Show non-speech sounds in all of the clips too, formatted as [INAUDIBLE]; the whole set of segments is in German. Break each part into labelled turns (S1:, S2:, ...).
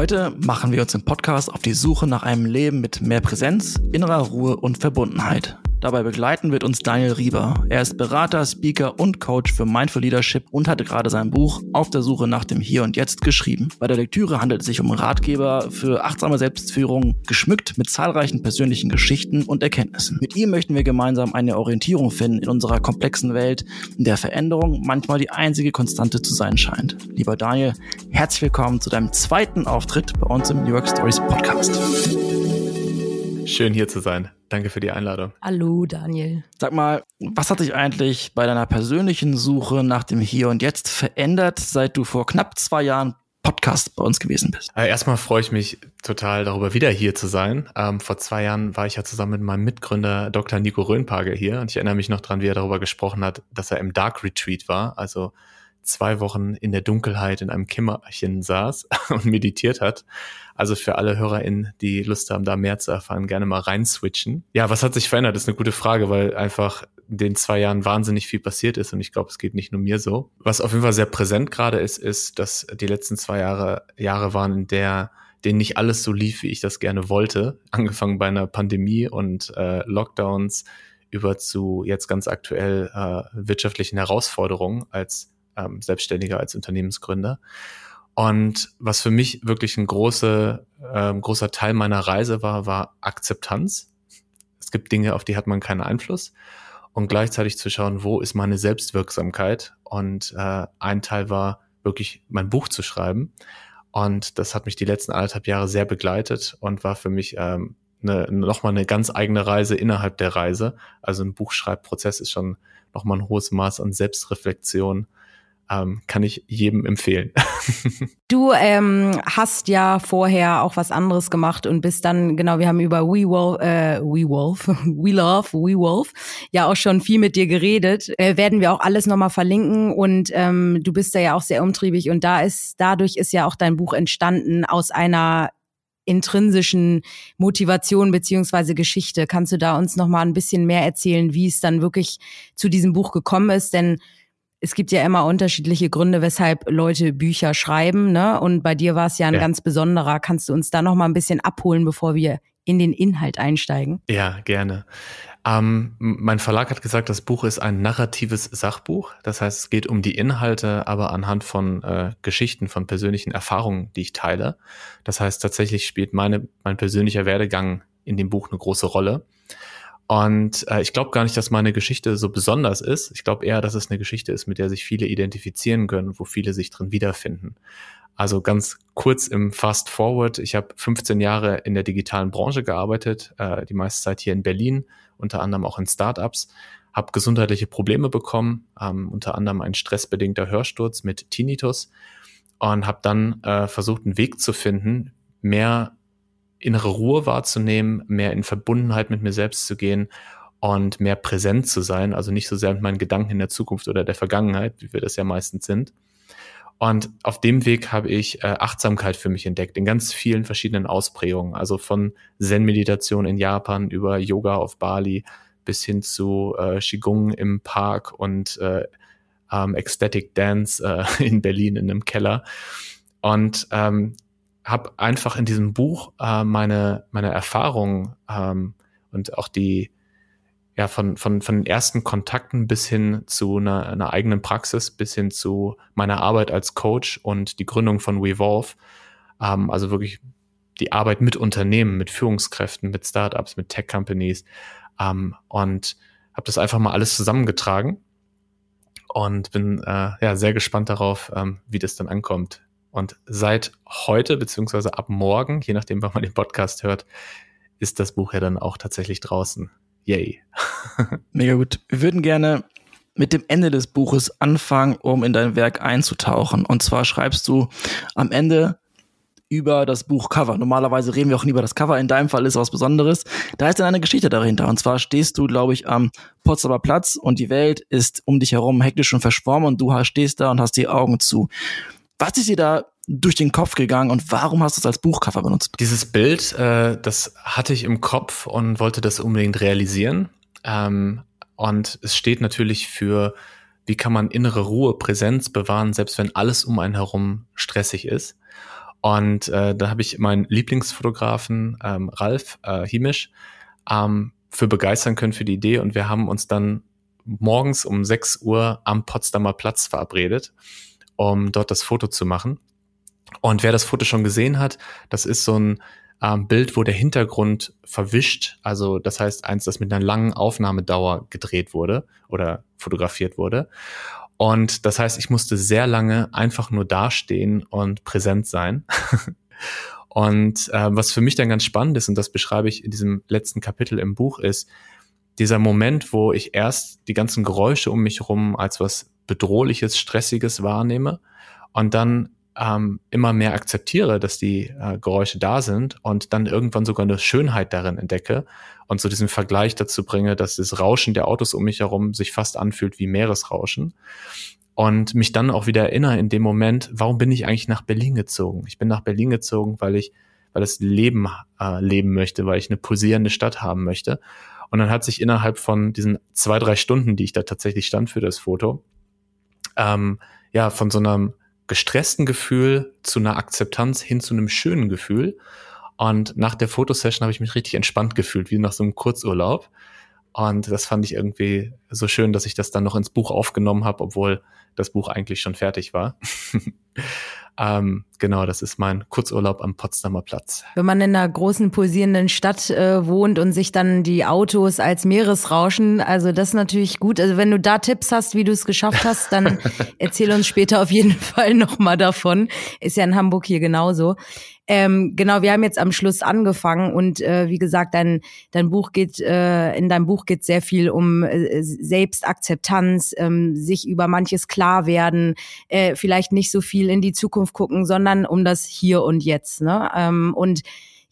S1: Heute machen wir uns im Podcast auf die Suche nach einem Leben mit mehr Präsenz, innerer Ruhe und Verbundenheit. Dabei begleiten wird uns Daniel Rieber. Er ist Berater, Speaker und Coach für Mindful Leadership und hatte gerade sein Buch Auf der Suche nach dem Hier und Jetzt geschrieben. Bei der Lektüre handelt es sich um Ratgeber für achtsame Selbstführung, geschmückt mit zahlreichen persönlichen Geschichten und Erkenntnissen. Mit ihm möchten wir gemeinsam eine Orientierung finden in unserer komplexen Welt, in der Veränderung manchmal die einzige Konstante zu sein scheint. Lieber Daniel, herzlich willkommen zu deinem zweiten Auftritt bei uns im New York Stories Podcast.
S2: Schön hier zu sein. Danke für die Einladung.
S3: Hallo, Daniel.
S1: Sag mal, was hat sich eigentlich bei deiner persönlichen Suche nach dem Hier und Jetzt verändert, seit du vor knapp zwei Jahren Podcast bei uns gewesen bist?
S2: Äh, erstmal freue ich mich total darüber, wieder hier zu sein. Ähm, vor zwei Jahren war ich ja zusammen mit meinem Mitgründer Dr. Nico Röhnpage hier und ich erinnere mich noch dran, wie er darüber gesprochen hat, dass er im Dark Retreat war, also zwei Wochen in der Dunkelheit in einem Kimmerchen saß [LAUGHS] und meditiert hat. Also für alle HörerInnen, die Lust haben, da mehr zu erfahren, gerne mal reinswitchen. Ja, was hat sich verändert? Das ist eine gute Frage, weil einfach in den zwei Jahren wahnsinnig viel passiert ist und ich glaube, es geht nicht nur mir so. Was auf jeden Fall sehr präsent gerade ist, ist, dass die letzten zwei Jahre Jahre waren, in der denen nicht alles so lief, wie ich das gerne wollte. Angefangen bei einer Pandemie und äh, Lockdowns über zu jetzt ganz aktuell äh, wirtschaftlichen Herausforderungen als ähm, Selbstständiger, als Unternehmensgründer. Und was für mich wirklich ein große, äh, großer Teil meiner Reise war, war Akzeptanz. Es gibt Dinge, auf die hat man keinen Einfluss. Und gleichzeitig zu schauen, wo ist meine Selbstwirksamkeit. Und äh, ein Teil war wirklich mein Buch zu schreiben. Und das hat mich die letzten anderthalb Jahre sehr begleitet und war für mich ähm, eine, nochmal eine ganz eigene Reise innerhalb der Reise. Also ein Buchschreibprozess ist schon nochmal ein hohes Maß an Selbstreflexion ähm, kann ich jedem empfehlen. [LAUGHS]
S3: du ähm, hast ja vorher auch was anderes gemacht und bist dann, genau, wir haben über WeWolf, äh, WeWolf, [LAUGHS] We Love, WeWolf ja auch schon viel mit dir geredet. Äh, werden wir auch alles nochmal verlinken und ähm, du bist da ja auch sehr umtriebig und da ist, dadurch ist ja auch dein Buch entstanden aus einer intrinsischen Motivation beziehungsweise Geschichte. Kannst du da uns noch mal ein bisschen mehr erzählen, wie es dann wirklich zu diesem Buch gekommen ist? Denn es gibt ja immer unterschiedliche Gründe, weshalb Leute Bücher schreiben, ne? Und bei dir war es ja ein ja. ganz besonderer. Kannst du uns da noch mal ein bisschen abholen, bevor wir in den Inhalt einsteigen?
S2: Ja, gerne. Ähm, mein Verlag hat gesagt, das Buch ist ein narratives Sachbuch. Das heißt, es geht um die Inhalte, aber anhand von äh, Geschichten, von persönlichen Erfahrungen, die ich teile. Das heißt, tatsächlich spielt meine, mein persönlicher Werdegang in dem Buch eine große Rolle. Und äh, ich glaube gar nicht, dass meine Geschichte so besonders ist. Ich glaube eher, dass es eine Geschichte ist, mit der sich viele identifizieren können, wo viele sich drin wiederfinden. Also ganz kurz im Fast Forward. Ich habe 15 Jahre in der digitalen Branche gearbeitet, äh, die meiste Zeit hier in Berlin, unter anderem auch in Startups, habe gesundheitliche Probleme bekommen, ähm, unter anderem ein stressbedingter Hörsturz mit Tinnitus und habe dann äh, versucht, einen Weg zu finden, mehr innere Ruhe wahrzunehmen, mehr in Verbundenheit mit mir selbst zu gehen und mehr präsent zu sein, also nicht so sehr mit meinen Gedanken in der Zukunft oder der Vergangenheit, wie wir das ja meistens sind. Und auf dem Weg habe ich äh, Achtsamkeit für mich entdeckt, in ganz vielen verschiedenen Ausprägungen, also von Zen-Meditation in Japan über Yoga auf Bali bis hin zu äh, Qigong im Park und äh, ähm, Ecstatic Dance äh, [LAUGHS] in Berlin in einem Keller. Und ähm, habe einfach in diesem Buch äh, meine, meine Erfahrungen ähm, und auch die, ja, von, von, von den ersten Kontakten bis hin zu einer, einer eigenen Praxis, bis hin zu meiner Arbeit als Coach und die Gründung von WeVolve, ähm, also wirklich die Arbeit mit Unternehmen, mit Führungskräften, mit Startups, mit Tech-Companies ähm, und habe das einfach mal alles zusammengetragen und bin äh, ja sehr gespannt darauf, ähm, wie das dann ankommt und seit heute, beziehungsweise ab morgen, je nachdem, wann man den Podcast hört, ist das Buch ja dann auch tatsächlich draußen. Yay. [LAUGHS]
S1: Mega gut. Wir würden gerne mit dem Ende des Buches anfangen, um in dein Werk einzutauchen. Und zwar schreibst du am Ende über das Buchcover. Normalerweise reden wir auch nie über das Cover. In deinem Fall ist was Besonderes. Da ist dann eine Geschichte dahinter. Und zwar stehst du, glaube ich, am Potsdamer Platz und die Welt ist um dich herum hektisch und verschwommen und du stehst da und hast die Augen zu. Was ist dir da durch den Kopf gegangen und warum hast du es als Buchcover benutzt?
S2: Dieses Bild, äh, das hatte ich im Kopf und wollte das unbedingt realisieren. Ähm, und es steht natürlich für, wie kann man innere Ruhe, Präsenz bewahren, selbst wenn alles um einen herum stressig ist. Und äh, da habe ich meinen Lieblingsfotografen ähm, Ralf äh, Himisch ähm, für begeistern können für die Idee und wir haben uns dann morgens um 6 Uhr am Potsdamer Platz verabredet, um dort das Foto zu machen. Und wer das Foto schon gesehen hat, das ist so ein ähm, Bild, wo der Hintergrund verwischt, also das heißt eins, das mit einer langen Aufnahmedauer gedreht wurde oder fotografiert wurde. Und das heißt, ich musste sehr lange einfach nur dastehen und präsent sein. [LAUGHS] und äh, was für mich dann ganz spannend ist, und das beschreibe ich in diesem letzten Kapitel im Buch, ist dieser Moment, wo ich erst die ganzen Geräusche um mich herum als was Bedrohliches, Stressiges wahrnehme und dann ähm, immer mehr akzeptiere, dass die äh, Geräusche da sind und dann irgendwann sogar eine Schönheit darin entdecke und so diesen Vergleich dazu bringe, dass das Rauschen der Autos um mich herum sich fast anfühlt wie Meeresrauschen und mich dann auch wieder erinnere in dem Moment, warum bin ich eigentlich nach Berlin gezogen? Ich bin nach Berlin gezogen, weil ich weil das Leben äh, leben möchte, weil ich eine pulsierende Stadt haben möchte. Und dann hat sich innerhalb von diesen zwei, drei Stunden, die ich da tatsächlich stand für das Foto, ähm, ja, von so einem gestressten Gefühl zu einer Akzeptanz hin zu einem schönen Gefühl. Und nach der Fotosession habe ich mich richtig entspannt gefühlt, wie nach so einem Kurzurlaub. Und das fand ich irgendwie so schön, dass ich das dann noch ins Buch aufgenommen habe, obwohl das Buch eigentlich schon fertig war. [LAUGHS] ähm, genau, das ist mein Kurzurlaub am Potsdamer Platz.
S3: Wenn man in einer großen pulsierenden Stadt äh, wohnt und sich dann die Autos als Meeresrauschen, also das ist natürlich gut. Also wenn du da Tipps hast, wie du es geschafft hast, dann [LAUGHS] erzähl uns später auf jeden [LAUGHS] Fall nochmal davon. Ist ja in Hamburg hier genauso. Ähm, genau, wir haben jetzt am Schluss angefangen und äh, wie gesagt, dein, dein Buch geht, äh, in deinem Buch geht sehr viel um äh, Selbstakzeptanz, ähm, sich über manches klar werden, äh, vielleicht nicht so viel in die Zukunft gucken, sondern um das Hier und Jetzt. Ne? Ähm, und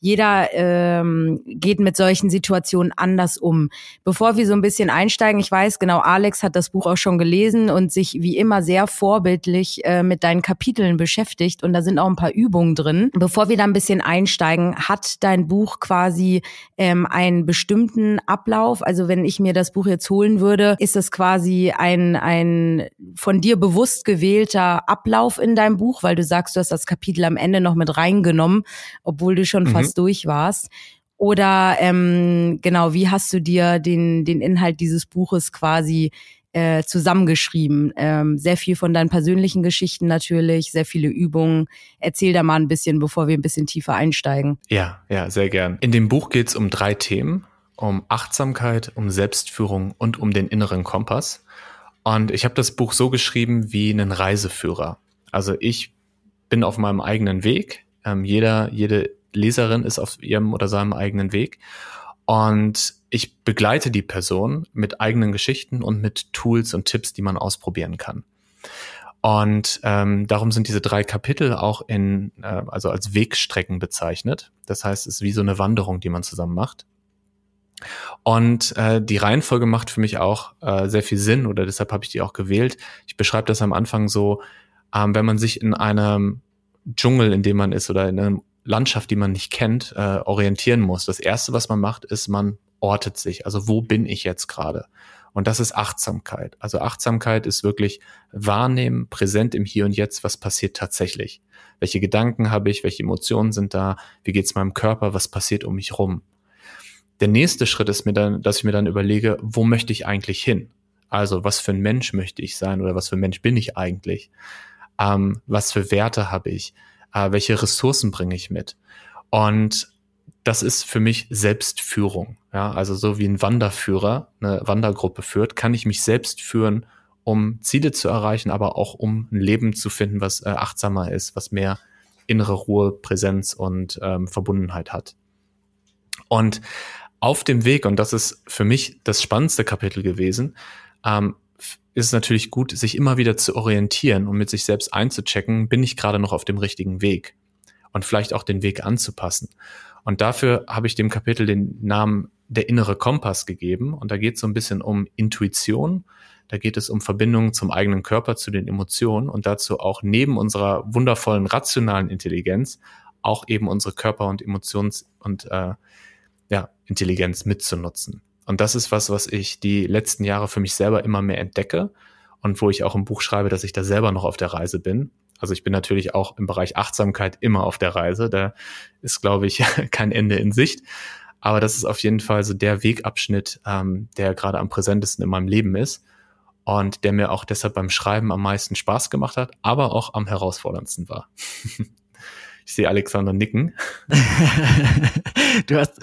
S3: jeder ähm, geht mit solchen Situationen anders um. Bevor wir so ein bisschen einsteigen, ich weiß genau, Alex hat das Buch auch schon gelesen und sich wie immer sehr vorbildlich äh, mit deinen Kapiteln beschäftigt und da sind auch ein paar Übungen drin. Bevor wir da ein bisschen einsteigen, hat dein Buch quasi ähm, einen bestimmten Ablauf? Also wenn ich mir das Buch jetzt holen würde, ist das quasi ein, ein von dir bewusst gewählter Ablauf in deinem Buch, weil du sagst, du hast das Kapitel am Ende noch mit reingenommen, obwohl du schon mhm. Fast durch warst? Oder ähm, genau, wie hast du dir den, den Inhalt dieses Buches quasi äh, zusammengeschrieben? Ähm, sehr viel von deinen persönlichen Geschichten natürlich, sehr viele Übungen. Erzähl da mal ein bisschen, bevor wir ein bisschen tiefer einsteigen.
S2: Ja, ja, sehr gern. In dem Buch geht es um drei Themen. Um Achtsamkeit, um Selbstführung und um den inneren Kompass. Und ich habe das Buch so geschrieben wie einen Reiseführer. Also ich bin auf meinem eigenen Weg. Ähm, jeder, jede Leserin ist auf ihrem oder seinem eigenen Weg. Und ich begleite die Person mit eigenen Geschichten und mit Tools und Tipps, die man ausprobieren kann. Und ähm, darum sind diese drei Kapitel auch in, äh, also als Wegstrecken bezeichnet. Das heißt, es ist wie so eine Wanderung, die man zusammen macht. Und äh, die Reihenfolge macht für mich auch äh, sehr viel Sinn oder deshalb habe ich die auch gewählt. Ich beschreibe das am Anfang so, ähm, wenn man sich in einem Dschungel, in dem man ist oder in einem Landschaft, die man nicht kennt, äh, orientieren muss. Das Erste, was man macht, ist, man ortet sich. Also wo bin ich jetzt gerade? Und das ist Achtsamkeit. Also Achtsamkeit ist wirklich wahrnehmen, präsent im Hier und Jetzt, was passiert tatsächlich. Welche Gedanken habe ich, welche Emotionen sind da, wie geht es meinem Körper, was passiert um mich rum. Der nächste Schritt ist mir dann, dass ich mir dann überlege, wo möchte ich eigentlich hin? Also was für ein Mensch möchte ich sein oder was für ein Mensch bin ich eigentlich? Ähm, was für Werte habe ich? Äh, welche Ressourcen bringe ich mit. Und das ist für mich Selbstführung. Ja, also so wie ein Wanderführer eine Wandergruppe führt, kann ich mich selbst führen, um Ziele zu erreichen, aber auch um ein Leben zu finden, was äh, achtsamer ist, was mehr innere Ruhe, Präsenz und ähm, Verbundenheit hat. Und auf dem Weg, und das ist für mich das spannendste Kapitel gewesen, ähm, ist es natürlich gut, sich immer wieder zu orientieren und mit sich selbst einzuchecken, bin ich gerade noch auf dem richtigen Weg und vielleicht auch den Weg anzupassen. Und dafür habe ich dem Kapitel den Namen der innere Kompass gegeben. Und da geht es so ein bisschen um Intuition. Da geht es um Verbindungen zum eigenen Körper, zu den Emotionen und dazu auch neben unserer wundervollen rationalen Intelligenz auch eben unsere Körper- und Emotions- und äh, ja, Intelligenz mitzunutzen. Und das ist was, was ich die letzten Jahre für mich selber immer mehr entdecke und wo ich auch im Buch schreibe, dass ich da selber noch auf der Reise bin. Also ich bin natürlich auch im Bereich Achtsamkeit immer auf der Reise. Da ist, glaube ich, [LAUGHS] kein Ende in Sicht. Aber das ist auf jeden Fall so der Wegabschnitt, ähm, der gerade am präsentesten in meinem Leben ist und der mir auch deshalb beim Schreiben am meisten Spaß gemacht hat, aber auch am herausforderndsten war. [LAUGHS] Ich sehe Alexander nicken.
S1: du, hast,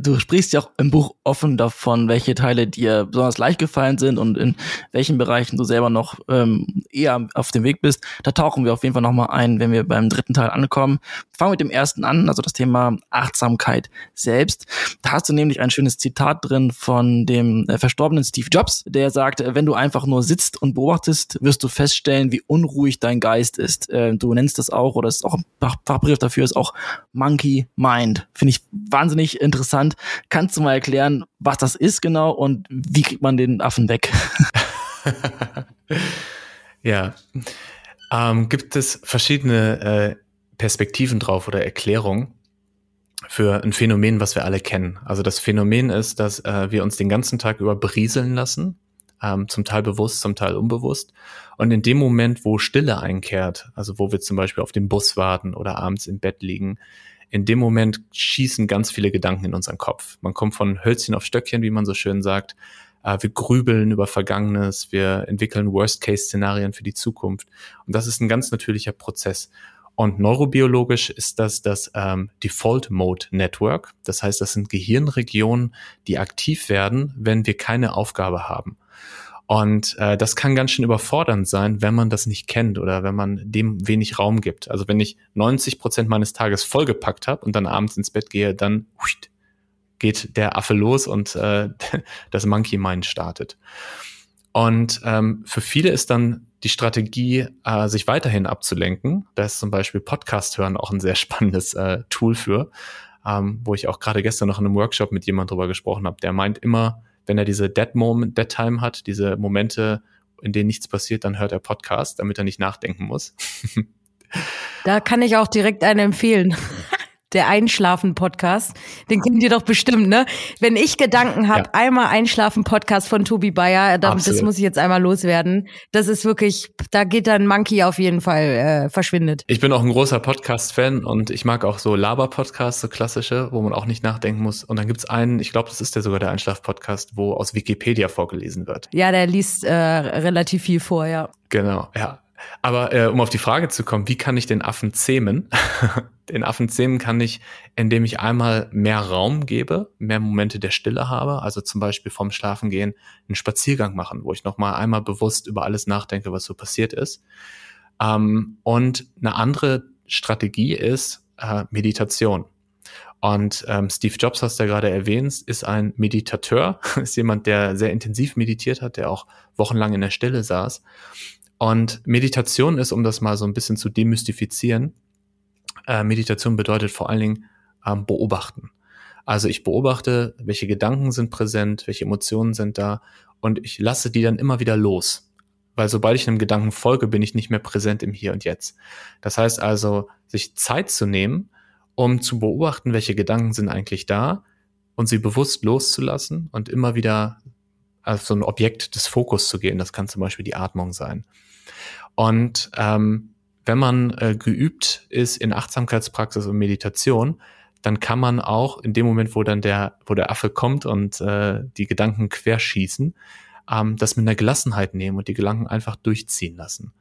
S1: du sprichst ja auch im Buch offen davon, welche Teile dir besonders leicht gefallen sind und in welchen Bereichen du selber noch ähm, eher auf dem Weg bist. Da tauchen wir auf jeden Fall nochmal ein, wenn wir beim dritten Teil ankommen. Fangen wir mit dem ersten an, also das Thema Achtsamkeit selbst. Da hast du nämlich ein schönes Zitat drin von dem äh, verstorbenen Steve Jobs, der sagt, wenn du einfach nur sitzt und beobachtest, wirst du feststellen, wie unruhig dein Geist ist. Äh, du nennst das auch, oder es ist auch ein Fachbegriff dafür, ist auch Monkey Mind. Finde ich wahnsinnig interessant. Kannst du mal erklären, was das ist genau und wie kriegt man den Affen weg? [LAUGHS]
S2: ja. Ähm, gibt es verschiedene äh, Perspektiven drauf oder Erklärungen für ein Phänomen, was wir alle kennen. Also das Phänomen ist, dass äh, wir uns den ganzen Tag über berieseln lassen, ähm, zum Teil bewusst, zum Teil unbewusst. Und in dem Moment, wo Stille einkehrt, also wo wir zum Beispiel auf den Bus warten oder abends im Bett liegen, in dem Moment schießen ganz viele Gedanken in unseren Kopf. Man kommt von Hölzchen auf Stöckchen, wie man so schön sagt. Äh, wir grübeln über Vergangenes, wir entwickeln Worst-Case-Szenarien für die Zukunft. Und das ist ein ganz natürlicher Prozess. Und neurobiologisch ist das das ähm, Default Mode Network. Das heißt, das sind Gehirnregionen, die aktiv werden, wenn wir keine Aufgabe haben. Und äh, das kann ganz schön überfordernd sein, wenn man das nicht kennt oder wenn man dem wenig Raum gibt. Also wenn ich 90 Prozent meines Tages vollgepackt habe und dann abends ins Bett gehe, dann huiht, geht der Affe los und äh, [LAUGHS] das Monkey Mind startet. Und ähm, für viele ist dann die Strategie, äh, sich weiterhin abzulenken. Da ist zum Beispiel Podcast hören auch ein sehr spannendes äh, Tool für, ähm, wo ich auch gerade gestern noch in einem Workshop mit jemand drüber gesprochen habe. Der meint immer, wenn er diese Dead Moment, Dead Time hat, diese Momente, in denen nichts passiert, dann hört er Podcast, damit er nicht nachdenken muss. [LAUGHS]
S3: da kann ich auch direkt einen empfehlen [LAUGHS] der Einschlafen-Podcast. Den kennt ihr doch bestimmt, ne? Wenn ich Gedanken habe, ja. einmal Einschlafen-Podcast von Tobi Bayer, dann, das muss ich jetzt einmal loswerden. Das ist wirklich, da geht dann Monkey auf jeden Fall äh, verschwindet.
S2: Ich bin auch ein großer Podcast-Fan und ich mag auch so Laber-Podcasts, so klassische, wo man auch nicht nachdenken muss. Und dann gibt's einen, ich glaube, das ist der sogar der Einschlaf-Podcast, wo aus Wikipedia vorgelesen wird.
S3: Ja, der liest äh, relativ viel vor, ja.
S2: Genau, ja. Aber äh, um auf die Frage zu kommen, wie kann ich den Affen zähmen? [LAUGHS] den Affen zähmen kann ich, indem ich einmal mehr Raum gebe, mehr Momente der Stille habe, also zum Beispiel vorm Schlafengehen einen Spaziergang machen, wo ich nochmal einmal bewusst über alles nachdenke, was so passiert ist. Ähm, und eine andere Strategie ist äh, Meditation. Und ähm, Steve Jobs, hast du ja gerade erwähnt, ist ein Meditateur, [LAUGHS] ist jemand, der sehr intensiv meditiert hat, der auch wochenlang in der Stille saß. Und Meditation ist, um das mal so ein bisschen zu demystifizieren, äh, Meditation bedeutet vor allen Dingen ähm, beobachten. Also ich beobachte, welche Gedanken sind präsent, welche Emotionen sind da und ich lasse die dann immer wieder los. Weil sobald ich einem Gedanken folge, bin ich nicht mehr präsent im Hier und Jetzt. Das heißt also, sich Zeit zu nehmen, um zu beobachten, welche Gedanken sind eigentlich da und sie bewusst loszulassen und immer wieder auf so ein Objekt des Fokus zu gehen. Das kann zum Beispiel die Atmung sein. Und ähm, wenn man äh, geübt ist in Achtsamkeitspraxis und Meditation, dann kann man auch in dem Moment, wo dann der, wo der Affe kommt und äh, die Gedanken querschießen, ähm, das mit einer Gelassenheit nehmen und die Gedanken einfach durchziehen lassen.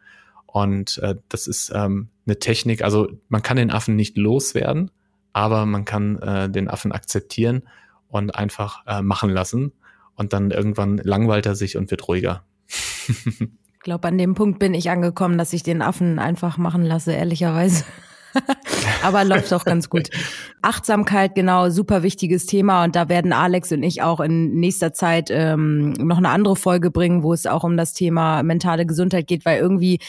S2: Und äh, das ist ähm, eine Technik, also man kann den Affen nicht loswerden, aber man kann äh, den Affen akzeptieren und einfach äh, machen lassen. Und dann irgendwann langweilt er sich und wird ruhiger.
S3: Ich glaube, an dem Punkt bin ich angekommen, dass ich den Affen einfach machen lasse, ehrlicherweise. [LAUGHS] Aber läuft auch ganz gut. Achtsamkeit, genau, super wichtiges Thema. Und da werden Alex und ich auch in nächster Zeit ähm, noch eine andere Folge bringen, wo es auch um das Thema mentale Gesundheit geht, weil irgendwie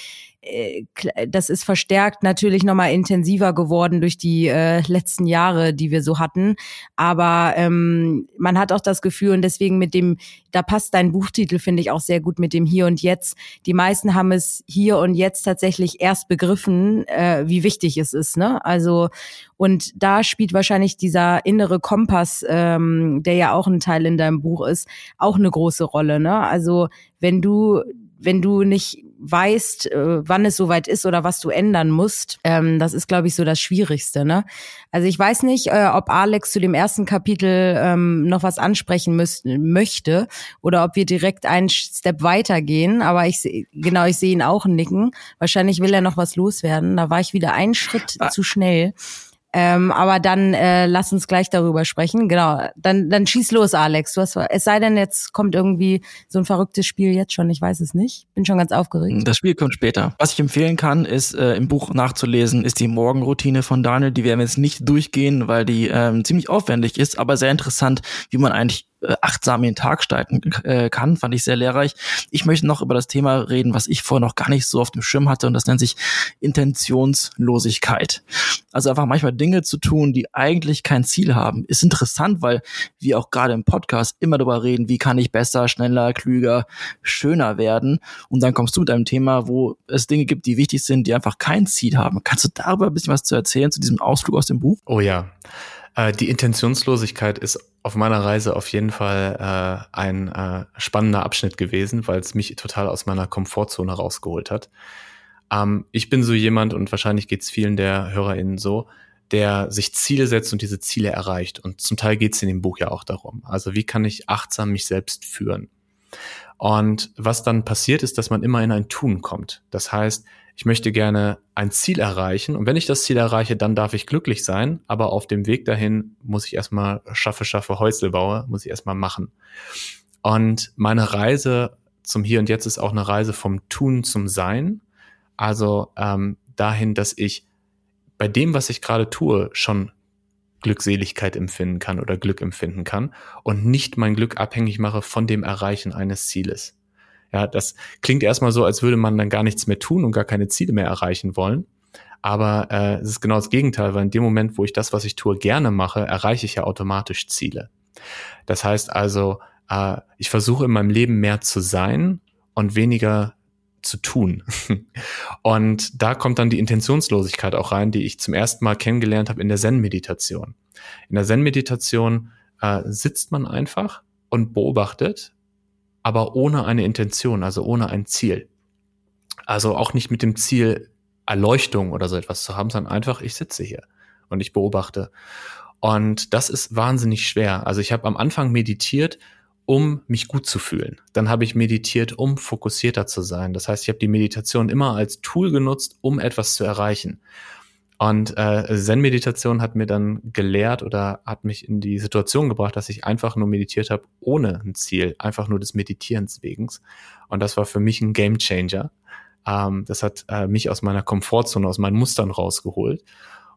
S3: das ist verstärkt natürlich nochmal intensiver geworden durch die äh, letzten Jahre, die wir so hatten. Aber ähm, man hat auch das Gefühl, und deswegen mit dem, da passt dein Buchtitel, finde ich, auch sehr gut mit dem Hier und Jetzt. Die meisten haben es hier und jetzt tatsächlich erst begriffen, äh, wie wichtig es ist. Ne? Also, und da spielt wahrscheinlich dieser innere Kompass, ähm, der ja auch ein Teil in deinem Buch ist, auch eine große Rolle. Ne? Also, wenn du wenn du nicht weißt, äh, wann es soweit ist oder was du ändern musst. Ähm, das ist, glaube ich, so das Schwierigste. Ne? Also ich weiß nicht, äh, ob Alex zu dem ersten Kapitel ähm, noch was ansprechen müß, möchte oder ob wir direkt einen Step weitergehen. Aber ich genau, ich sehe ihn auch nicken. Wahrscheinlich will er noch was loswerden. Da war ich wieder einen Schritt ah. zu schnell. Ähm, aber dann äh, lass uns gleich darüber sprechen. Genau, dann, dann schieß los, Alex. Du hast, es sei denn, jetzt kommt irgendwie so ein verrücktes Spiel jetzt schon. Ich weiß es nicht. Bin schon ganz aufgeregt.
S1: Das Spiel kommt später. Was ich empfehlen kann, ist äh, im Buch nachzulesen, ist die Morgenroutine von Daniel. Die werden wir jetzt nicht durchgehen, weil die ähm, ziemlich aufwendig ist, aber sehr interessant, wie man eigentlich achtsam in den Tag steigen äh, kann, fand ich sehr lehrreich. Ich möchte noch über das Thema reden, was ich vorher noch gar nicht so auf dem Schirm hatte und das nennt sich Intentionslosigkeit. Also einfach manchmal Dinge zu tun, die eigentlich kein Ziel haben. Ist interessant, weil wir auch gerade im Podcast immer darüber reden, wie kann ich besser, schneller, klüger, schöner werden. Und dann kommst du mit einem Thema, wo es Dinge gibt, die wichtig sind, die einfach kein Ziel haben. Kannst du darüber ein bisschen was zu erzählen, zu diesem Ausflug aus dem Buch?
S2: Oh ja. Äh, die Intentionslosigkeit ist auf meiner Reise auf jeden Fall äh, ein äh, spannender Abschnitt gewesen, weil es mich total aus meiner Komfortzone rausgeholt hat. Ähm, ich bin so jemand, und wahrscheinlich geht es vielen der HörerInnen so, der sich Ziele setzt und diese Ziele erreicht. Und zum Teil geht es in dem Buch ja auch darum. Also wie kann ich achtsam mich selbst führen? Und was dann passiert ist, dass man immer in ein Tun kommt. Das heißt, ich möchte gerne ein Ziel erreichen und wenn ich das Ziel erreiche, dann darf ich glücklich sein, aber auf dem Weg dahin muss ich erstmal schaffe, schaffe, Häusle baue, muss ich erstmal machen. Und meine Reise zum Hier und Jetzt ist auch eine Reise vom Tun zum Sein, also ähm, dahin, dass ich bei dem, was ich gerade tue, schon Glückseligkeit empfinden kann oder Glück empfinden kann und nicht mein Glück abhängig mache von dem Erreichen eines Zieles. Ja, das klingt erstmal so, als würde man dann gar nichts mehr tun und gar keine Ziele mehr erreichen wollen. Aber äh, es ist genau das Gegenteil, weil in dem Moment, wo ich das, was ich tue, gerne mache, erreiche ich ja automatisch Ziele. Das heißt also, äh, ich versuche in meinem Leben mehr zu sein und weniger zu tun. [LAUGHS] und da kommt dann die Intentionslosigkeit auch rein, die ich zum ersten Mal kennengelernt habe in der Zen-Meditation. In der Zen-Meditation äh, sitzt man einfach und beobachtet aber ohne eine Intention, also ohne ein Ziel. Also auch nicht mit dem Ziel, Erleuchtung oder so etwas zu haben, sondern einfach, ich sitze hier und ich beobachte. Und das ist wahnsinnig schwer. Also ich habe am Anfang meditiert, um mich gut zu fühlen. Dann habe ich meditiert, um fokussierter zu sein. Das heißt, ich habe die Meditation immer als Tool genutzt, um etwas zu erreichen. Und äh, Zen-Meditation hat mir dann gelehrt oder hat mich in die Situation gebracht, dass ich einfach nur meditiert habe ohne ein Ziel, einfach nur des Meditierens wegen. Und das war für mich ein Game Changer. Ähm, das hat äh, mich aus meiner Komfortzone, aus meinen Mustern rausgeholt.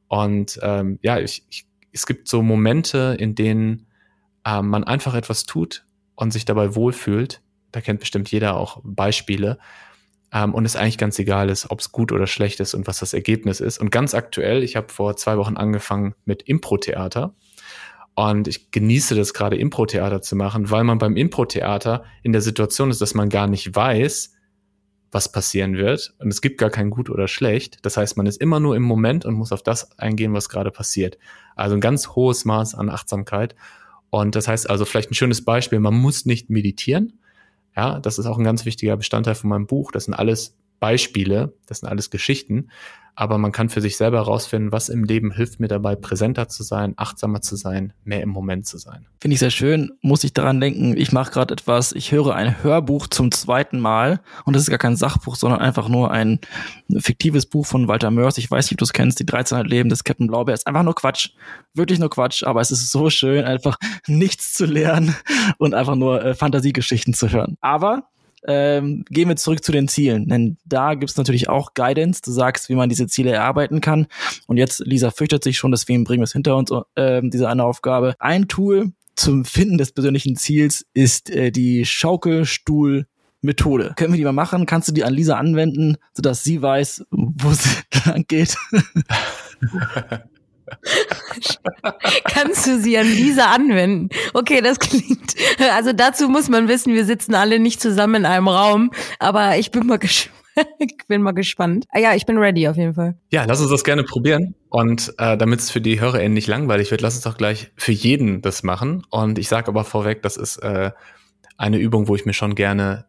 S2: Und ähm, ja, ich, ich, es gibt so Momente, in denen äh, man einfach etwas tut und sich dabei wohlfühlt. Da kennt bestimmt jeder auch Beispiele ähm, und es eigentlich ganz egal ist, ob es gut oder schlecht ist und was das Ergebnis ist. Und ganz aktuell, ich habe vor zwei Wochen angefangen mit Impro-Theater. Und ich genieße das gerade, Impro-Theater zu machen, weil man beim Impro-Theater in der Situation ist, dass man gar nicht weiß, was passieren wird. Und es gibt gar kein gut oder schlecht. Das heißt, man ist immer nur im Moment und muss auf das eingehen, was gerade passiert. Also ein ganz hohes Maß an Achtsamkeit. Und das heißt also vielleicht ein schönes Beispiel, man muss nicht meditieren, ja, das ist auch ein ganz wichtiger Bestandteil von meinem Buch. Das sind alles Beispiele, das sind alles Geschichten, aber man kann für sich selber herausfinden, was im Leben hilft mir dabei, präsenter zu sein, achtsamer zu sein, mehr im Moment zu sein.
S1: Finde ich sehr schön, muss ich daran denken, ich mache gerade etwas, ich höre ein Hörbuch zum zweiten Mal. Und das ist gar kein Sachbuch, sondern einfach nur ein fiktives Buch von Walter Mörs, ich weiß nicht, ob du es kennst, die 13 Leben des Captain Blaubeer, ist einfach nur Quatsch, wirklich nur Quatsch, aber es ist so schön, einfach [LAUGHS] nichts zu lernen und einfach nur äh, Fantasiegeschichten zu hören. Aber ähm, gehen wir zurück zu den Zielen. Denn da gibt's natürlich auch Guidance. Du sagst, wie man diese Ziele erarbeiten kann. Und jetzt, Lisa fürchtet sich schon, deswegen bringen wir es hinter uns, äh, diese eine Aufgabe. Ein Tool zum Finden des persönlichen Ziels ist äh, die Schaukelstuhl Methode. Können wir die mal machen? Kannst du die an Lisa anwenden, sodass sie weiß, wo sie [LAUGHS] lang geht? [LAUGHS] [LAUGHS]
S3: Kannst du sie an Lisa anwenden? Okay, das klingt. Also dazu muss man wissen, wir sitzen alle nicht zusammen in einem Raum, aber ich bin mal gespannt. [LAUGHS] ich bin mal gespannt. Ah ja, ich bin ready auf jeden Fall.
S2: Ja, lass uns das gerne probieren. Und äh, damit es für die HörerInnen nicht langweilig wird, lass uns doch gleich für jeden das machen. Und ich sage aber vorweg, das ist äh, eine Übung, wo ich mir schon gerne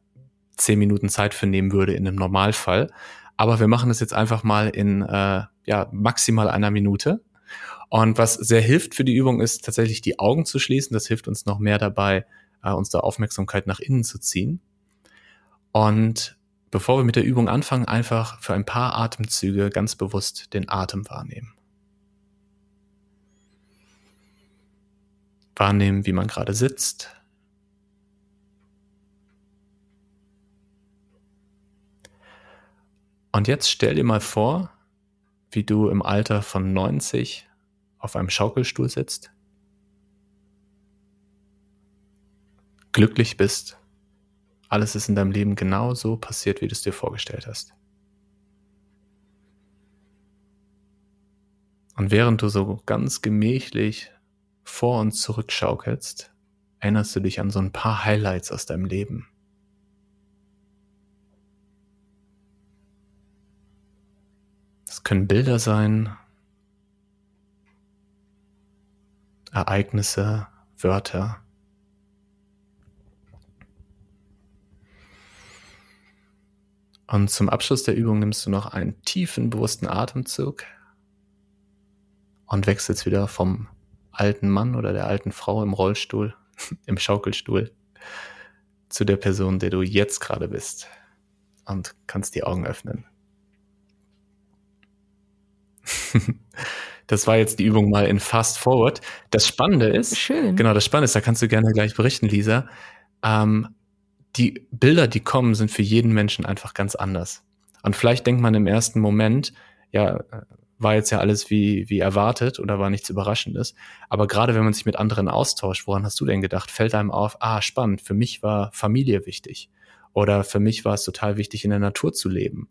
S2: zehn Minuten Zeit für nehmen würde in einem Normalfall. Aber wir machen es jetzt einfach mal in äh, ja, maximal einer Minute. Und was sehr hilft für die Übung ist tatsächlich die Augen zu schließen. Das hilft uns noch mehr dabei, äh, unsere Aufmerksamkeit nach innen zu ziehen. Und bevor wir mit der Übung anfangen, einfach für ein paar Atemzüge ganz bewusst den Atem wahrnehmen. Wahrnehmen, wie man gerade sitzt. Und jetzt stell dir mal vor, wie du im Alter von 90 auf einem Schaukelstuhl sitzt, glücklich bist, alles ist in deinem Leben genau so passiert, wie du es dir vorgestellt hast. Und während du so ganz gemächlich vor und zurück schaukelst, erinnerst du dich an so ein paar Highlights aus deinem Leben. Das können Bilder sein, Ereignisse, Wörter. Und zum Abschluss der Übung nimmst du noch einen tiefen, bewussten Atemzug und wechselst wieder vom alten Mann oder der alten Frau im Rollstuhl, [LAUGHS] im Schaukelstuhl, zu der Person, der du jetzt gerade bist. Und kannst die Augen öffnen. [LAUGHS] Das war jetzt die Übung mal in Fast Forward. Das Spannende ist,
S3: Schön.
S2: genau, das Spannende ist, da kannst du gerne gleich berichten, Lisa. Ähm, die Bilder, die kommen, sind für jeden Menschen einfach ganz anders. Und vielleicht denkt man im ersten Moment, ja, war jetzt ja alles wie, wie erwartet oder war nichts Überraschendes. Aber gerade wenn man sich mit anderen austauscht, woran hast du denn gedacht? Fällt einem auf, ah, spannend, für mich war Familie wichtig. Oder für mich war es total wichtig, in der Natur zu leben.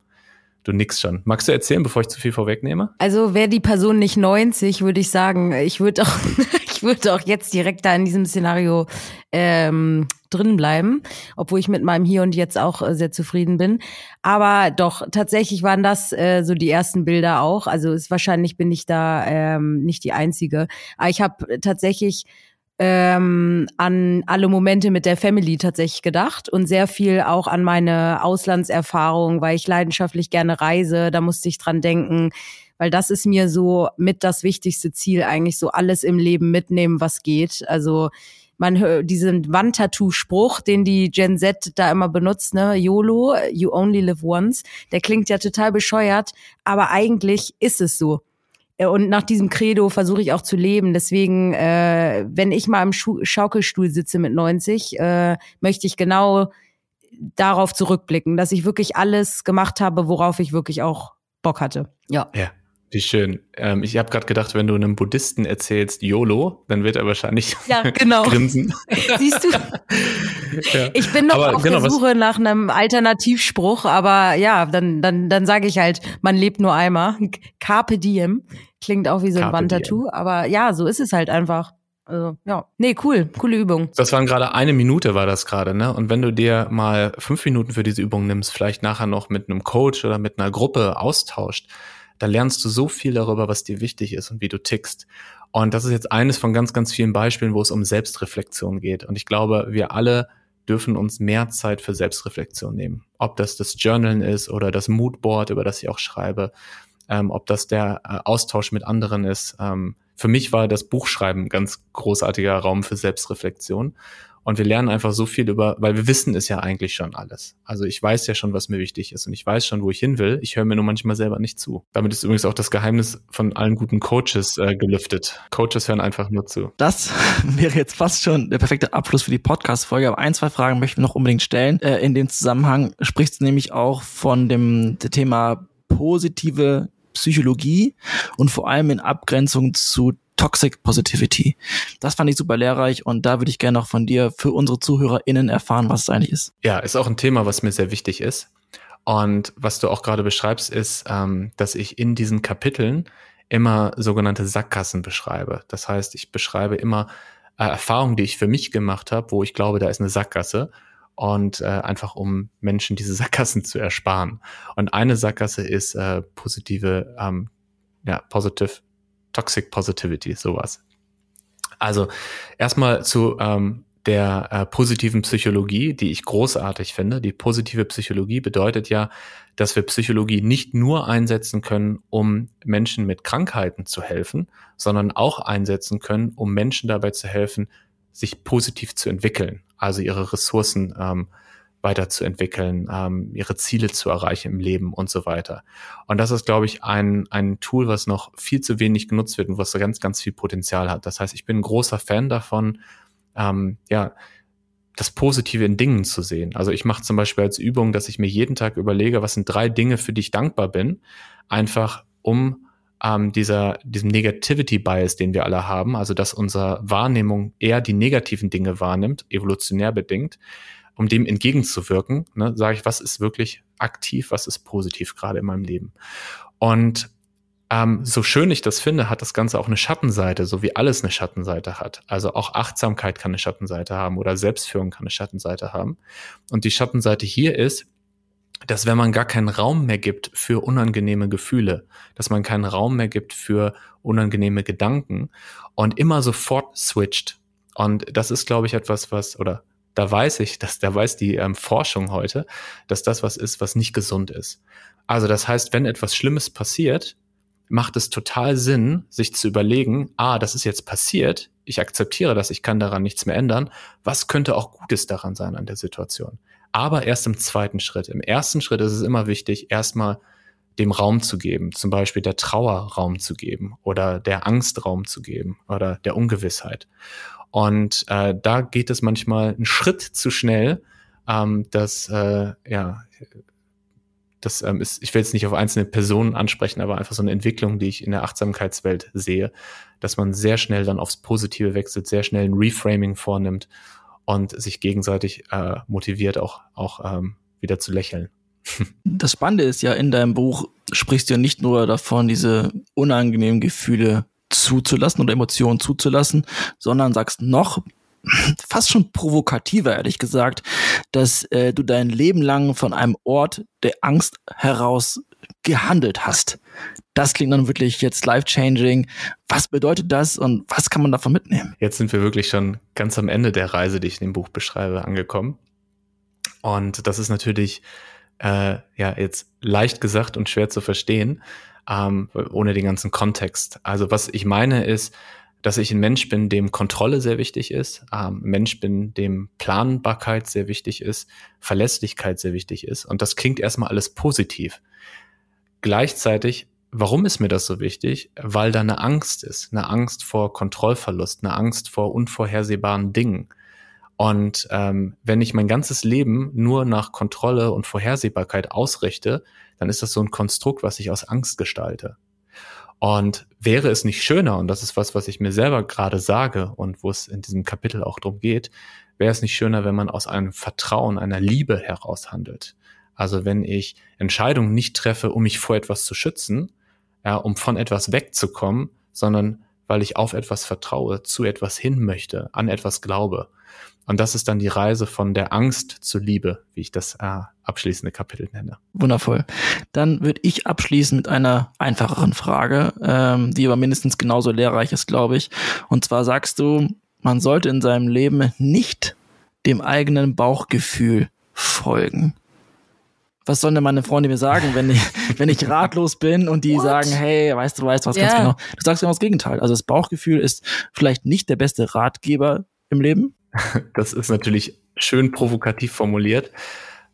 S2: Du nix schon. Magst du erzählen, bevor ich zu viel vorwegnehme?
S3: Also wäre die Person nicht 90, würde ich sagen, ich würde auch, [LAUGHS] ich würde auch jetzt direkt da in diesem Szenario ähm, drin bleiben, obwohl ich mit meinem Hier und Jetzt auch äh, sehr zufrieden bin. Aber doch, tatsächlich waren das äh, so die ersten Bilder auch. Also ist wahrscheinlich bin ich da ähm, nicht die Einzige. Aber ich habe tatsächlich ähm, an alle Momente mit der Family tatsächlich gedacht und sehr viel auch an meine Auslandserfahrung, weil ich leidenschaftlich gerne reise. Da musste ich dran denken, weil das ist mir so mit das wichtigste Ziel eigentlich so alles im Leben mitnehmen, was geht. Also man hört diesen Wandtattoo-Spruch, den die Gen Z da immer benutzt, ne, YOLO, you only live once, der klingt ja total bescheuert, aber eigentlich ist es so. Äh, und nach diesem Credo versuche ich auch zu leben. Deswegen, äh, wenn ich mal im Schu Schaukelstuhl sitze mit 90, äh, möchte ich genau darauf zurückblicken, dass ich wirklich alles gemacht habe, worauf ich wirklich auch Bock hatte. Ja.
S2: Ja. Wie schön. Ähm, ich habe gerade gedacht, wenn du einem Buddhisten erzählst YOLO, dann wird er wahrscheinlich
S3: ja, genau. [LAUGHS]
S2: grinsen.
S3: Siehst du? [LAUGHS] ja. [LAUGHS] Ich bin noch aber auf genau, der Suche nach einem Alternativspruch, aber ja, dann, dann, dann sage ich halt, man lebt nur einmal. Carpe diem. Klingt auch wie so ein Wandtattoo, aber ja, so ist es halt einfach. Also, ja. Nee, cool. Coole Übung.
S2: Das waren gerade eine Minute, war das gerade, ne? Und wenn du dir mal fünf Minuten für diese Übung nimmst, vielleicht nachher noch mit einem Coach oder mit einer Gruppe austauscht, da lernst du so viel darüber, was dir wichtig ist und wie du tickst. Und das ist jetzt eines von ganz, ganz vielen Beispielen, wo es um Selbstreflexion geht. Und ich glaube, wir alle dürfen uns mehr Zeit für Selbstreflexion nehmen. Ob das das Journalen ist oder das Moodboard, über das ich auch schreibe ähm, ob das der äh, Austausch mit anderen ist. Ähm, für mich war das Buchschreiben ganz großartiger Raum für Selbstreflexion. Und wir lernen einfach so viel über, weil wir wissen es ja eigentlich schon alles. Also ich weiß ja schon, was mir wichtig ist und ich weiß schon, wo ich hin will. Ich höre mir nur manchmal selber nicht zu. Damit ist übrigens auch das Geheimnis von allen guten Coaches äh, gelüftet. Coaches hören einfach nur zu.
S1: Das [LAUGHS] wäre jetzt fast schon der perfekte Abschluss für die Podcast-Folge. Aber ein, zwei Fragen möchten wir noch unbedingt stellen. Äh, in dem Zusammenhang sprichst du nämlich auch von dem Thema positive Psychologie und vor allem in Abgrenzung zu Toxic Positivity. Das fand ich super lehrreich und da würde ich gerne noch von dir für unsere ZuhörerInnen erfahren, was es eigentlich ist.
S2: Ja, ist auch ein Thema, was mir sehr wichtig ist. Und was du auch gerade beschreibst, ist, ähm, dass ich in diesen Kapiteln immer sogenannte Sackgassen beschreibe. Das heißt, ich beschreibe immer äh, Erfahrungen, die ich für mich gemacht habe, wo ich glaube, da ist eine Sackgasse und äh, einfach um Menschen diese [LAUGHS] Sackgassen zu ersparen. Und eine Sackgasse ist äh, positive, ähm, ja, positive, toxic positivity, sowas. Also erstmal zu ähm, der äh, positiven Psychologie, die ich großartig finde. Die positive Psychologie bedeutet ja, dass wir Psychologie nicht nur einsetzen können, um Menschen mit Krankheiten zu helfen, sondern auch einsetzen können, um Menschen dabei zu helfen, sich positiv zu entwickeln, also ihre Ressourcen ähm, weiterzuentwickeln, ähm, ihre Ziele zu erreichen im Leben und so weiter. Und das ist, glaube ich, ein, ein Tool, was noch viel zu wenig genutzt wird und was ganz, ganz viel Potenzial hat. Das heißt, ich bin ein großer Fan davon, ähm, ja, das Positive in Dingen zu sehen. Also ich mache zum Beispiel als Übung, dass ich mir jeden Tag überlege, was sind drei Dinge, für die ich dankbar bin, einfach um ähm, dieser, diesem Negativity-Bias, den wir alle haben, also dass unsere Wahrnehmung eher die negativen Dinge wahrnimmt, evolutionär bedingt, um dem entgegenzuwirken, ne, sage ich, was ist wirklich aktiv, was ist positiv gerade in meinem Leben. Und ähm, so schön ich das finde, hat das Ganze auch eine Schattenseite, so wie alles eine Schattenseite hat. Also auch Achtsamkeit kann eine Schattenseite haben oder Selbstführung kann eine Schattenseite haben. Und die Schattenseite hier ist, dass wenn man gar keinen Raum mehr gibt für unangenehme Gefühle, dass man keinen Raum mehr gibt für unangenehme Gedanken und immer sofort switcht. Und das ist, glaube ich, etwas, was, oder da weiß ich, dass da weiß die ähm, Forschung heute, dass das was ist, was nicht gesund ist. Also das heißt, wenn etwas Schlimmes passiert, macht es total Sinn, sich zu überlegen, ah, das ist jetzt passiert, ich akzeptiere das, ich kann daran nichts mehr ändern. Was könnte auch Gutes daran sein an der Situation? Aber erst im zweiten Schritt. Im ersten Schritt ist es immer wichtig, erstmal dem Raum zu geben, zum Beispiel der Trauer Raum zu geben oder der Angst Raum zu geben oder der Ungewissheit. Und äh, da geht es manchmal einen Schritt zu schnell, ähm, dass äh, ja das ähm, ist, ich will jetzt nicht auf einzelne Personen ansprechen, aber einfach so eine Entwicklung, die ich in der Achtsamkeitswelt sehe, dass man sehr schnell dann aufs Positive wechselt, sehr schnell ein Reframing vornimmt und sich gegenseitig äh, motiviert, auch, auch ähm, wieder zu lächeln. [LAUGHS]
S1: Das Spannende ist ja, in deinem Buch sprichst du ja nicht nur davon, diese unangenehmen Gefühle zuzulassen oder Emotionen zuzulassen, sondern sagst noch fast schon provokativer, ehrlich gesagt, dass äh, du dein Leben lang von einem Ort der Angst heraus gehandelt hast. Das klingt dann wirklich jetzt life-changing. Was bedeutet das und was kann man davon mitnehmen?
S2: Jetzt sind wir wirklich schon ganz am Ende der Reise, die ich in dem Buch beschreibe, angekommen. Und das ist natürlich äh, ja jetzt leicht gesagt und schwer zu verstehen ähm, ohne den ganzen Kontext. Also was ich meine ist, dass ich ein Mensch bin, dem Kontrolle sehr wichtig ist, ähm, Mensch bin, dem Planbarkeit sehr wichtig ist, Verlässlichkeit sehr wichtig ist. Und das klingt erstmal alles positiv. Gleichzeitig, warum ist mir das so wichtig? Weil da eine Angst ist, eine Angst vor Kontrollverlust, eine Angst vor unvorhersehbaren Dingen. Und ähm, wenn ich mein ganzes Leben nur nach Kontrolle und Vorhersehbarkeit ausrichte, dann ist das so ein Konstrukt, was ich aus Angst gestalte. Und wäre es nicht schöner, und das ist was, was ich mir selber gerade sage und wo es in diesem Kapitel auch drum geht, wäre es nicht schöner, wenn man aus einem Vertrauen, einer Liebe heraus handelt. Also wenn ich Entscheidungen nicht treffe, um mich vor etwas zu schützen, ja, um von etwas wegzukommen, sondern weil ich auf etwas vertraue, zu etwas hin möchte, an etwas glaube. Und das ist dann die Reise von der Angst zur Liebe, wie ich das äh, abschließende Kapitel nenne.
S1: Wundervoll. Dann würde ich abschließen mit einer einfacheren Frage, ähm, die aber mindestens genauso lehrreich ist, glaube ich. Und zwar sagst du, man sollte in seinem Leben nicht dem eigenen Bauchgefühl folgen. Was sollen denn meine Freunde mir sagen, wenn ich, [LAUGHS] wenn ich ratlos bin und die What? sagen, hey, weißt du, weißt was yeah. ganz genau. Du sagst genau das Gegenteil. Also das Bauchgefühl ist vielleicht nicht der beste Ratgeber im Leben, [LAUGHS]
S2: Das ist natürlich schön provokativ formuliert.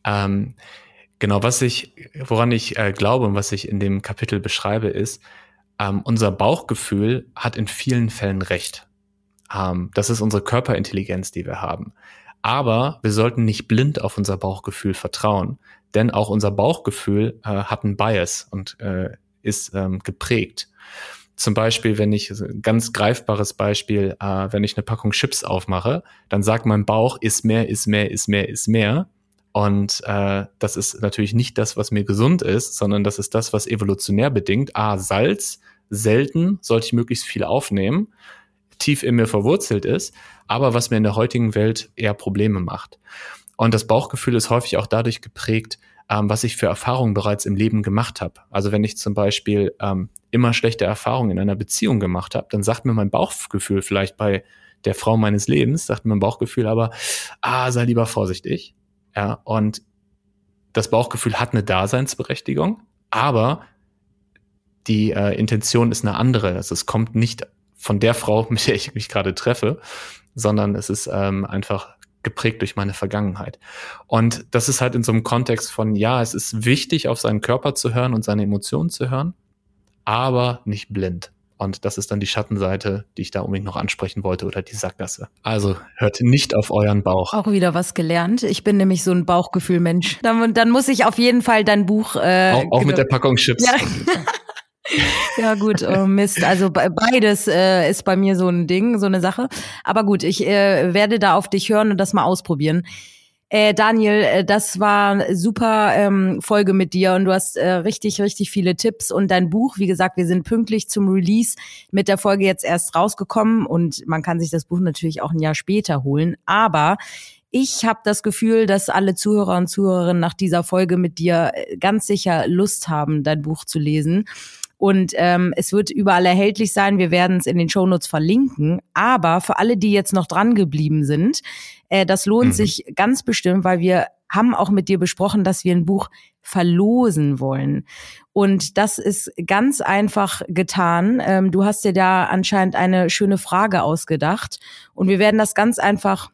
S2: Ähm, genau, was ich, woran ich äh, glaube und was ich in dem Kapitel beschreibe, ist, ähm, unser Bauchgefühl hat in vielen Fällen recht. Ähm, das ist unsere Körperintelligenz, die wir haben. Aber wir sollten nicht blind auf unser Bauchgefühl vertrauen, denn auch unser Bauchgefühl äh, hat einen Bias und äh, ist ähm, geprägt. Zum Beispiel, wenn ich, ganz greifbares Beispiel, äh, wenn ich eine Packung Chips aufmache, dann sagt mein Bauch, ist mehr, ist mehr, ist mehr, ist mehr. Und äh, das ist natürlich nicht das, was mir gesund ist, sondern das ist das, was evolutionär bedingt. A, Salz, selten sollte ich möglichst viel aufnehmen, tief in mir verwurzelt ist, aber was mir in der heutigen Welt eher Probleme macht. Und das Bauchgefühl ist häufig auch dadurch geprägt, ähm, was ich für Erfahrungen bereits im Leben gemacht habe. Also wenn ich zum Beispiel ähm, immer schlechte Erfahrungen in einer Beziehung gemacht habe, dann sagt mir mein Bauchgefühl vielleicht bei der Frau meines Lebens, sagt mein Bauchgefühl aber, ah, sei lieber vorsichtig. Ja, und das Bauchgefühl hat eine Daseinsberechtigung, aber die äh, Intention ist eine andere. Also es kommt nicht von der Frau, [LAUGHS] mit der ich mich gerade treffe, sondern es ist ähm, einfach geprägt durch meine Vergangenheit. Und das ist halt in so einem Kontext von, ja, es ist wichtig, auf seinen Körper zu hören und seine Emotionen zu hören, aber nicht blind. Und das ist dann die Schattenseite, die ich da unbedingt noch ansprechen wollte oder die Sackgasse. Also hört nicht auf euren Bauch.
S3: Auch wieder was gelernt. Ich bin nämlich so ein Bauchgefühl-Mensch. Dann, dann muss ich auf jeden Fall dein Buch.
S2: Äh, auch, auch mit genau der Packung Chips. Ja. [LAUGHS]
S3: ja gut, oh Mist. Also beides äh, ist bei mir so ein Ding, so eine Sache. Aber gut, ich äh, werde da auf dich hören und das mal ausprobieren. Äh, Daniel, äh, das war super ähm, Folge mit dir und du hast äh, richtig, richtig viele Tipps und dein Buch, wie gesagt, wir sind pünktlich zum Release mit der Folge jetzt erst rausgekommen und man kann sich das Buch natürlich auch ein Jahr später holen, aber ich habe das Gefühl, dass alle Zuhörer und Zuhörerinnen nach dieser Folge mit dir äh, ganz sicher Lust haben, dein Buch zu lesen. Und ähm, es wird überall erhältlich sein. Wir werden es in den Shownotes verlinken. Aber für alle, die jetzt noch dran geblieben sind, äh, das lohnt mhm. sich ganz bestimmt, weil wir haben auch mit dir besprochen, dass wir ein Buch verlosen wollen. Und das ist ganz einfach getan. Ähm, du hast dir da anscheinend eine schöne Frage ausgedacht. Und wir werden das ganz einfach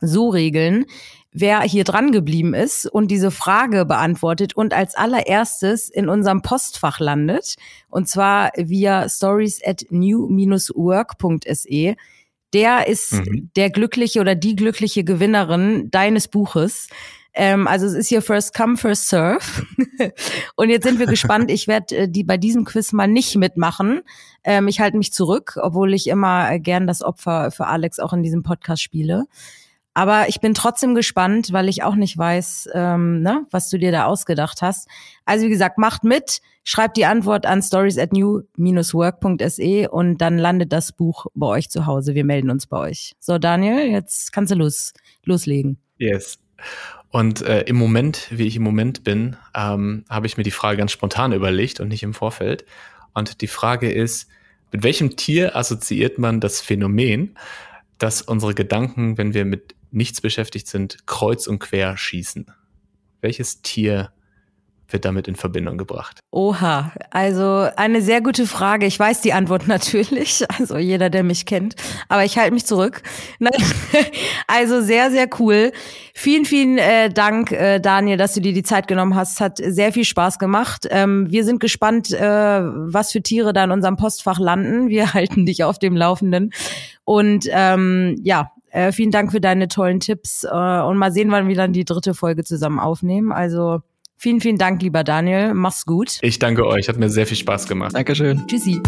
S3: so regeln wer hier dran geblieben ist und diese Frage beantwortet und als allererstes in unserem Postfach landet, und zwar via stories at new-work.se, der ist mhm. der glückliche oder die glückliche Gewinnerin deines Buches. Ähm, also es ist hier First Come, First Serve. [LAUGHS] und jetzt sind wir gespannt. Ich werde äh, die bei diesem Quiz mal nicht mitmachen. Ähm, ich halte mich zurück, obwohl ich immer äh, gern das Opfer für Alex auch in diesem Podcast spiele. Aber ich bin trotzdem gespannt, weil ich auch nicht weiß, ähm, ne, was du dir da ausgedacht hast. Also wie gesagt, macht mit, schreibt die Antwort an stories at new-work.se und dann landet das Buch bei euch zu Hause. Wir melden uns bei euch. So, Daniel, jetzt kannst du los, loslegen.
S2: Yes. Und äh, im Moment, wie ich im Moment bin, ähm, habe ich mir die Frage ganz spontan überlegt und nicht im Vorfeld. Und die Frage ist, mit welchem Tier assoziiert man das Phänomen, dass unsere Gedanken, wenn wir mit nichts beschäftigt sind, kreuz und quer schießen. Welches Tier wird damit in Verbindung gebracht?
S3: Oha, also eine sehr gute Frage. Ich weiß die Antwort [LAUGHS] natürlich, also jeder, der mich kennt, aber ich halte mich zurück. [LAUGHS] Also sehr, sehr cool. Vielen, vielen äh, Dank, äh, Daniel, dass du dir die Zeit genommen hast. Hat sehr viel Spaß gemacht. Ähm, wir sind gespannt, äh, was für Tiere da in unserem Postfach landen. Wir [LAUGHS] halten dich auf dem Laufenden. Und ähm, ja, äh, vielen Dank für deine tollen Tipps äh, und mal sehen, wann wir dann die dritte Folge zusammen aufnehmen. Also vielen, vielen Dank, lieber Daniel. Mach's gut.
S2: Ich danke euch. Hat mir sehr viel Spaß gemacht.
S1: Dankeschön.
S3: Tschüssi.